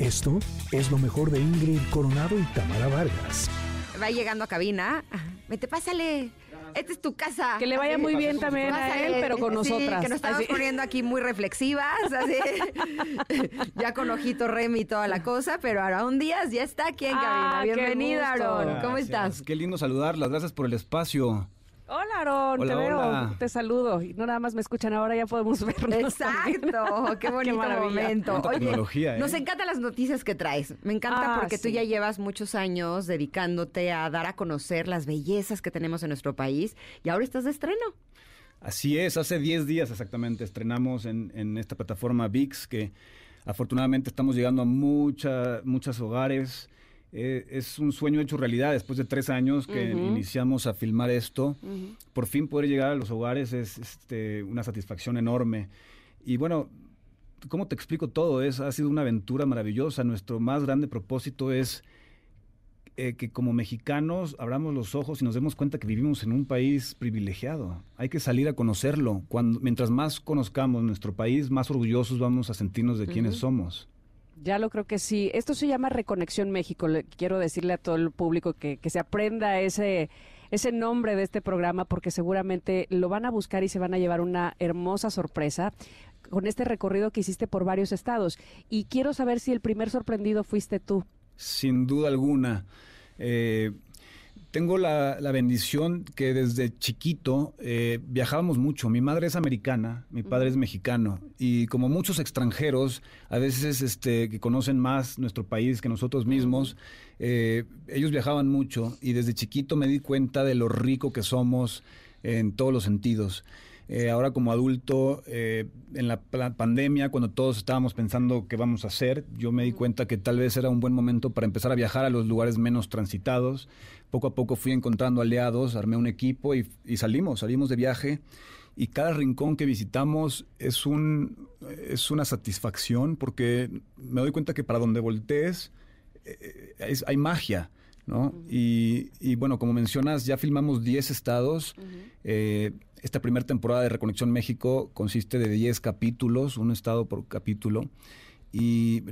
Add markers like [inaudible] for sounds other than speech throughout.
Esto es lo mejor de Ingrid Coronado y Tamara Vargas. Va llegando a cabina. Vete, pásale. Esta es tu casa. Que le vaya muy bien también a él, pero con nosotras. que nos estamos Así. poniendo aquí muy reflexivas, así. [laughs] ya con ojito Remy y toda la cosa, pero Aarón Díaz ya está aquí en Ah, cabina. qué Bienvenida. Aarón. ¿Cómo Gracias. estás? Qué lindo saludarlas. Gracias por el espacio. Hola, te veo, hola. te saludo. Y no nada más me escuchan ahora, ya podemos [laughs] vernos. también. Exacto, qué [laughs] bonito momento. Tecnología, ¿eh? nos encantan las noticias que traes. Me encanta Ah, porque tú ya llevas muchos años dedicándote a dar a conocer las bellezas que tenemos en nuestro país y ahora estás de estreno. Así es, hace 10 días exactamente estrenamos en, en esta plataforma VIX que afortunadamente estamos llegando a mucha, muchos hogares. Eh, es un sueño hecho realidad después de tres años que iniciamos a filmar esto. Por fin poder llegar a los hogares es este, una satisfacción enorme. Y bueno, ¿cómo te explico todo? Es, ha sido una aventura maravillosa. Nuestro más grande propósito es eh, que como mexicanos abramos los ojos y nos demos cuenta que vivimos en un país privilegiado. Hay que salir a conocerlo. Cuando, mientras más conozcamos nuestro país, más orgullosos vamos a sentirnos de quienes somos. Ya lo creo que sí. Esto se llama Reconexión México. Quiero decirle a todo el público que, que se aprenda ese, ese nombre de este programa porque seguramente lo van a buscar y se van a llevar una hermosa sorpresa con este recorrido que hiciste por varios estados. Y quiero saber si el primer sorprendido fuiste tú. Sin duda alguna. Eh, tengo la, la bendición que desde chiquito eh, viajábamos mucho. Mi madre es americana, mi padre es mexicano. Y como muchos extranjeros, a veces este, que conocen más nuestro país que nosotros mismos, eh, ellos viajaban mucho y desde chiquito me di cuenta de lo rico que somos en todos los sentidos. Eh, ahora como adulto, eh, en la pandemia, cuando todos estábamos pensando qué vamos a hacer, yo me di cuenta que tal vez era un buen momento para empezar a viajar a los lugares menos transitados. Poco a poco fui encontrando aliados, armé un equipo y, y salimos, salimos de viaje. Y cada rincón que visitamos es, un, es una satisfacción porque me doy cuenta que para donde voltees eh, es- hay magia. ¿No? y, y bueno, como mencionas, ya filmamos 10 estados. Eh, esta primera temporada de Reconexión México consiste de 10 capítulos, un estado por capítulo. Y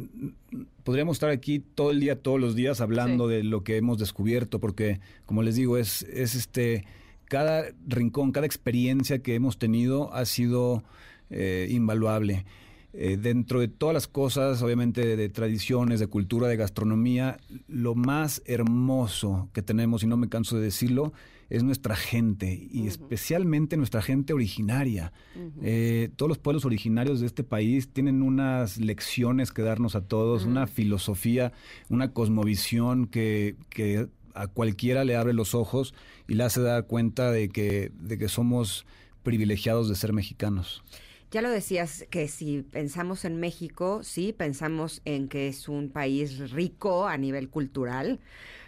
podríamos estar aquí todo el día, todos los días, hablando Sí. de lo que hemos descubierto, porque, como les digo, es, es este. Cada rincón, cada experiencia que hemos tenido ha sido eh, invaluable. Eh, dentro de todas las cosas, obviamente, de, de tradiciones, de cultura, de gastronomía, lo más hermoso que tenemos, y no me canso de decirlo, es nuestra gente, y especialmente nuestra gente originaria. Eh, todos los pueblos originarios de este país tienen unas lecciones que darnos a todos, una filosofía, una cosmovisión que, que a cualquiera le abre los ojos y le hace dar cuenta de que, de que somos privilegiados de ser mexicanos. Ya lo decías que si pensamos en México, sí, pensamos en que es un país rico a nivel cultural,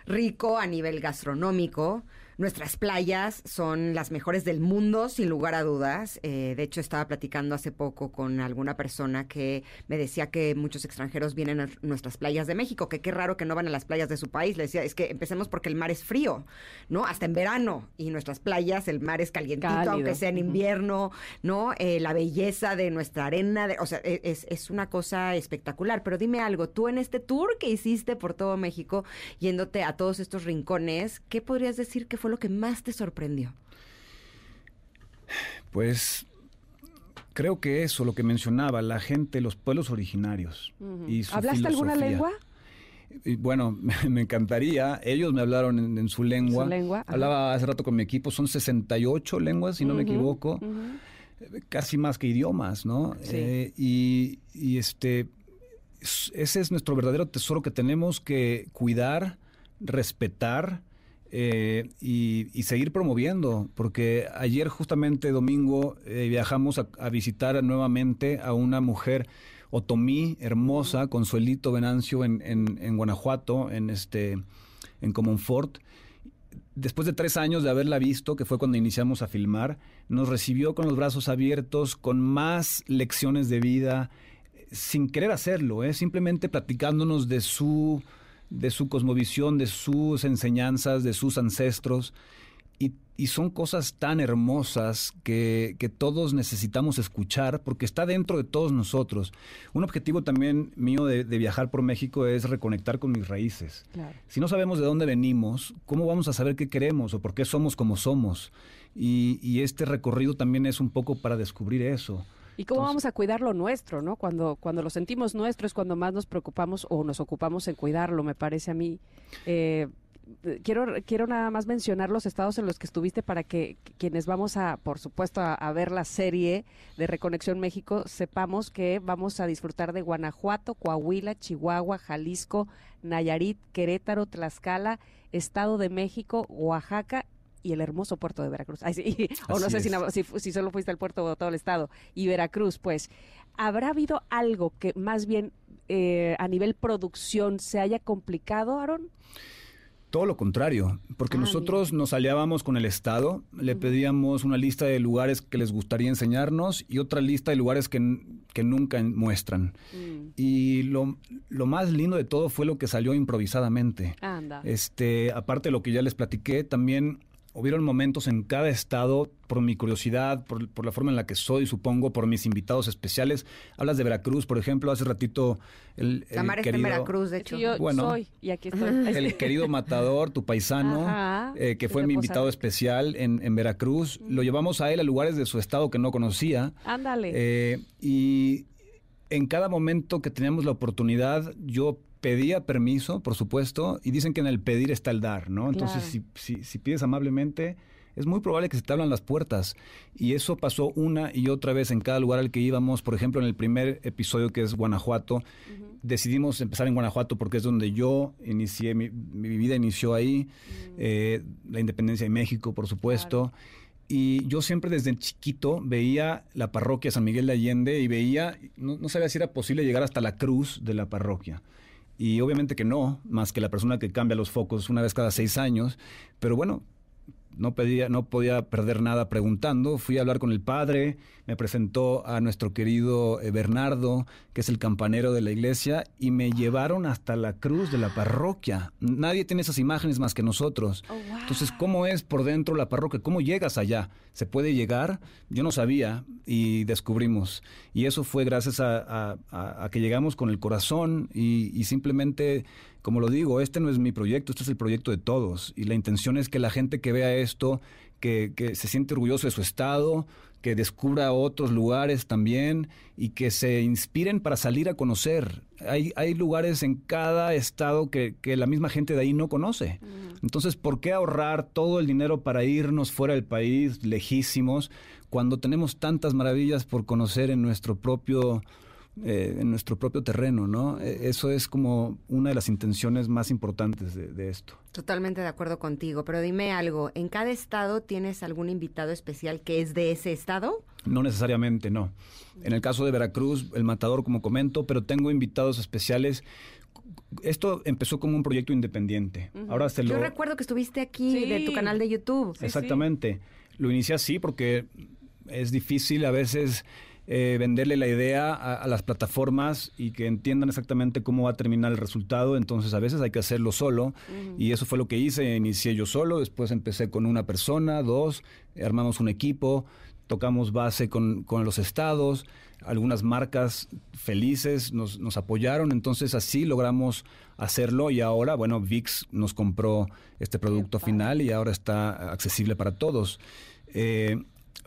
rico a nivel gastronómico. Nuestras playas son las mejores del mundo, sin lugar a dudas. Eh, de hecho, estaba platicando hace poco con alguna persona que me decía que muchos extranjeros vienen a nuestras playas de México, que qué raro que no van a las playas de su país. Le decía, es que empecemos porque el mar es frío, ¿no? Hasta en verano. Y nuestras playas, el mar es calientito, Cálido. aunque sea en invierno, ¿no? Eh, la belleza de nuestra arena, de- o sea, e- es, es una cosa espectacular. Pero dime algo, tú en este tour que hiciste por todo México, yéndote a todos estos rincones, ¿qué podrías decir que fue lo que más te sorprendió? Pues creo que eso, lo que mencionaba, la gente, los pueblos originarios. y su ¿Hablaste alguna filosofía. lengua? Y bueno, [laughs] me encantaría. Ellos me hablaron en, en su lengua. Su lengua. Hablaba hace rato con mi equipo, son 68 lenguas, si no me equivoco. Casi más que idiomas, ¿no? Sí. Eh, y, y este, es- ese es nuestro verdadero tesoro que tenemos que cuidar, respetar eh, y, seguir promoviendo. Porque ayer, justamente domingo, eh, viajamos a, a visitar nuevamente a una mujer otomí, hermosa, Consuelito Venancio, en, en, en Guanajuato, en este en Comonfort. Después de tres años de haberla visto, que fue cuando iniciamos a filmar, nos recibió con los brazos abiertos, con más lecciones de vida, eh, sin querer hacerlo, ¿eh? simplemente platicándonos de su, de su cosmovisión, de sus enseñanzas, de sus ancestros. y, y son cosas tan hermosas que, que, todos necesitamos escuchar porque está dentro de todos nosotros. Un objetivo también mío de, de viajar por México es reconectar con mis raíces. Claro. Si no sabemos de dónde venimos, ¿cómo vamos a saber qué queremos o por qué somos como somos? Y, y este recorrido también es un poco para descubrir eso. ¿Y cómo Entonces, vamos a cuidar lo nuestro, no? Cuando, cuando lo sentimos nuestro es cuando más nos preocupamos o nos ocupamos en cuidarlo, me parece a mí. Eh, quiero, quiero nada más mencionar los estados en los que estuviste para que quienes vamos a, por supuesto, a, a, ver la serie de Reconexión México, sepamos que vamos a disfrutar de Guanajuato, Coahuila, Chihuahua, Jalisco, Nayarit, Querétaro, Tlaxcala, Estado de México, Oaxaca y el hermoso puerto de Veracruz. Ay, sí. [laughs] O no sé si, si, si, solo fuiste al puerto o todo el estado. Y Veracruz, pues, ¿habrá habido algo que más bien eh, a nivel producción se haya complicado, Aaron? Todo lo contrario, porque ah, nosotros mira. nos aliábamos con el Estado, le pedíamos una lista de lugares que les gustaría enseñarnos y otra lista de lugares que, que nunca muestran. Mm. Y lo, lo, más lindo de todo fue lo que salió improvisadamente. Anda. Este, aparte de lo que ya les platiqué, también hubieron momentos en cada estado, por mi curiosidad, por, por, la forma en la que soy, supongo, por mis invitados especiales. Hablas de Veracruz, por ejemplo, hace ratito el, el Tamar querido, en Veracruz, de hecho. Yo bueno, soy, y aquí estoy. [laughs] El querido Matador, tu paisano, Ajá, eh, que fue mi invitado Posada. especial en, en Veracruz. Mm. Lo llevamos a él a lugares de su estado que no conocía. Ándale. Eh, y en cada momento que teníamos la oportunidad, yo pedía permiso, por supuesto, y dicen que en el pedir está el dar, ¿no? Entonces, Claro. si, si, si pides amablemente, es muy probable que se te abran las puertas. Y eso pasó una y otra vez en cada lugar al que íbamos. Por ejemplo, en el primer episodio que es Guanajuato, decidimos empezar en Guanajuato porque es donde yo inicié, mi, mi vida inició ahí, eh, la independencia de México, por supuesto. Y yo siempre desde chiquito veía la parroquia San Miguel de Allende y veía, no, no sabía si era posible llegar hasta la cruz de la parroquia. Y obviamente que no, más que la persona que cambia los focos una vez cada seis años. Pero bueno, no, pedía, no podía perder nada preguntando. Fui a hablar con el padre, me presentó a nuestro querido eh, Bernardo, que es el campanero de la iglesia, y me llevaron hasta la cruz de la parroquia. Nadie tiene esas imágenes más que nosotros. Oh, wow. Entonces, ¿cómo es por dentro la parroquia? ¿Cómo llegas allá? ¿Se puede llegar? Yo no sabía y descubrimos. Y eso fue gracias a, a, a que llegamos con el corazón y, y simplemente como lo digo, este no es mi proyecto, este es el proyecto de todos. Y la intención es que la gente que vea esto, que, que, se siente orgulloso de su estado, que descubra otros lugares también y que se inspiren para salir a conocer. Hay, hay lugares en cada estado que, que, la misma gente de ahí no conoce. Entonces, ¿por qué ahorrar todo el dinero para irnos fuera del país, lejísimos, cuando tenemos tantas maravillas por conocer en nuestro propio eh, en nuestro propio terreno, ¿no? Eso es como una de las intenciones más importantes de, de, esto. Totalmente de acuerdo contigo, pero dime algo, ¿en cada estado tienes algún invitado especial que es de ese estado? No necesariamente, no. En el caso de Veracruz, el matador, como comento, pero tengo invitados especiales esto empezó como un proyecto independiente. Uh -huh. Ahora se lo... Yo recuerdo que estuviste aquí sí. de tu canal de YouTube. Sí, Exactamente. Sí. Lo inicié así porque es difícil a veces eh, venderle la idea a, a, las plataformas y que entiendan exactamente cómo va a terminar el resultado. Entonces, a veces hay que hacerlo solo. Uh -huh. Y eso fue lo que hice. Inicié yo solo, después empecé con una persona, dos, armamos un equipo, tocamos base con, con los estados. Algunas marcas felices nos, nos, apoyaron, entonces así logramos hacerlo y ahora, bueno, VIX nos compró este producto final y ahora está accesible para todos. Eh,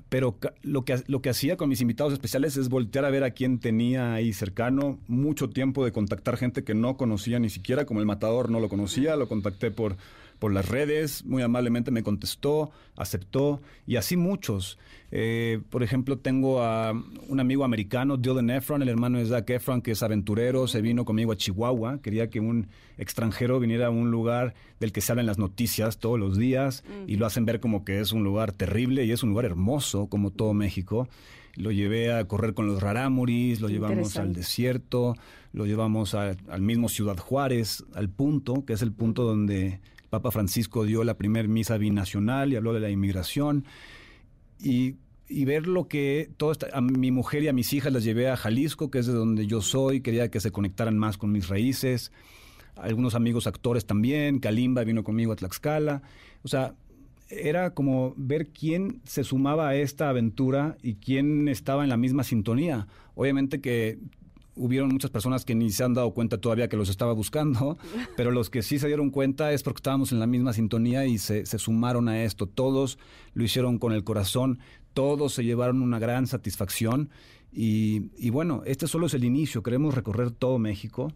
pero lo que, lo que hacía con mis invitados especiales es voltear a ver a quién tenía ahí cercano, mucho tiempo de contactar gente que no conocía ni siquiera, como el matador no lo conocía, lo contacté por, por las redes, muy amablemente me contestó, aceptó, y así muchos. Eh, por ejemplo, tengo a un amigo americano, Dylan Efron, el hermano de Zac Efron, que es aventurero, se vino conmigo a Chihuahua, quería que un extranjero viniera a un lugar del que se hablan las noticias todos los días, mm. y lo hacen ver como que es un lugar terrible, y es un lugar hermoso, como todo México. Lo llevé a correr con los rarámuris, lo llevamos al desierto, lo llevamos a, al mismo Ciudad Juárez, al punto, que es el punto donde Papa Francisco dio la primer misa binacional y habló de la inmigración. Y, y ver lo que todo a mi mujer y a mis hijas las llevé a Jalisco, que es de donde yo soy, quería que se conectaran más con mis raíces. Algunos amigos actores también, Kalimba vino conmigo a Tlaxcala. O sea, era como ver quién se sumaba a esta aventura y quién estaba en la misma sintonía. Obviamente que hubieron muchas personas que ni se han dado cuenta todavía que los estaba buscando, [laughs] pero los que sí se dieron cuenta es porque estábamos en la misma sintonía y se, se sumaron a esto. Todos lo hicieron con el corazón, todos se llevaron una gran satisfacción y, y bueno, este solo es el inicio, queremos recorrer todo México.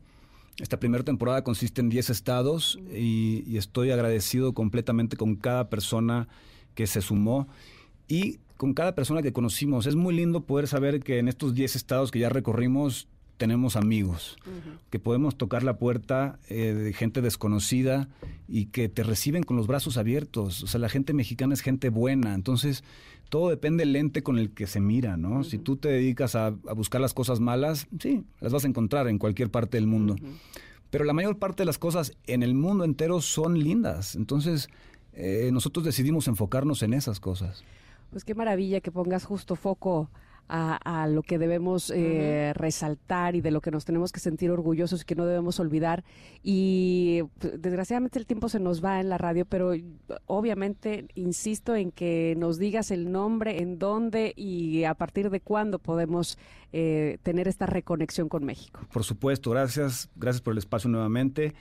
Esta primera temporada consiste en 10 estados y, y estoy agradecido completamente con cada persona que se sumó y con cada persona que conocimos. Es muy lindo poder saber que en estos 10 estados que ya recorrimos tenemos amigos, que podemos tocar la puerta eh, de gente desconocida y que te reciben con los brazos abiertos. O sea, la gente mexicana es gente buena. Entonces, todo depende del lente con el que se mira, ¿no? Si tú te dedicas a, a, buscar las cosas malas, sí, las vas a encontrar en cualquier parte del mundo. Pero la mayor parte de las cosas en el mundo entero son lindas. Entonces, eh, nosotros decidimos enfocarnos en esas cosas. Pues qué maravilla que pongas justo foco a, a, lo que debemos eh, uh -huh. resaltar y de lo que nos tenemos que sentir orgullosos y que no debemos olvidar. Y pues, desgraciadamente el tiempo se nos va en la radio, pero obviamente insisto en que nos digas el nombre, en dónde y a partir de cuándo podemos eh, tener esta reconexión con México. Por supuesto, gracias, gracias por el espacio nuevamente.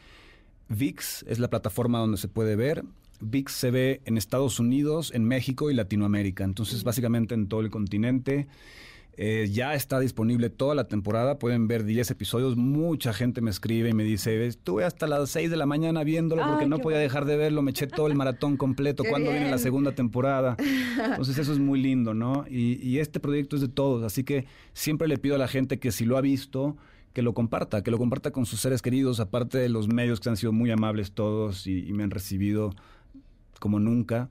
VIX es la plataforma donde se puede ver. VIX se ve en Estados Unidos, en México y Latinoamérica. Entonces, básicamente en todo el continente. Eh, ya está disponible toda la temporada. Pueden ver 10 episodios. Mucha gente me escribe y me dice: Estuve hasta las 6 de la mañana viéndolo porque Ay, no podía dejar de verlo. Me eché todo el [laughs] maratón completo. ¿Cuándo viene la segunda temporada? Entonces, eso es muy lindo, ¿no? Y, y este proyecto es de todos. Así que siempre le pido a la gente que si lo ha visto que lo comparta, que lo comparta con sus seres queridos, aparte de los medios que han sido muy amables todos y, y me han recibido como nunca.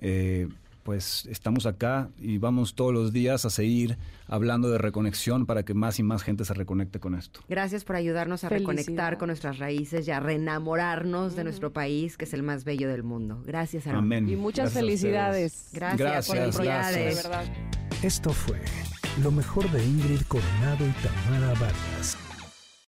Eh, pues estamos acá y vamos todos los días a seguir hablando de reconexión para que más y más gente se reconecte con esto. Gracias por ayudarnos a reconectar con nuestras raíces y a reenamorarnos de nuestro país, que es el más bello del mundo. Gracias, Aaron. Amén. Y muchas Gracias felicidades. Gracias, Gracias, por el gracias. verdad. Esto fue lo mejor de Ingrid Coronado y Tamara Vargas.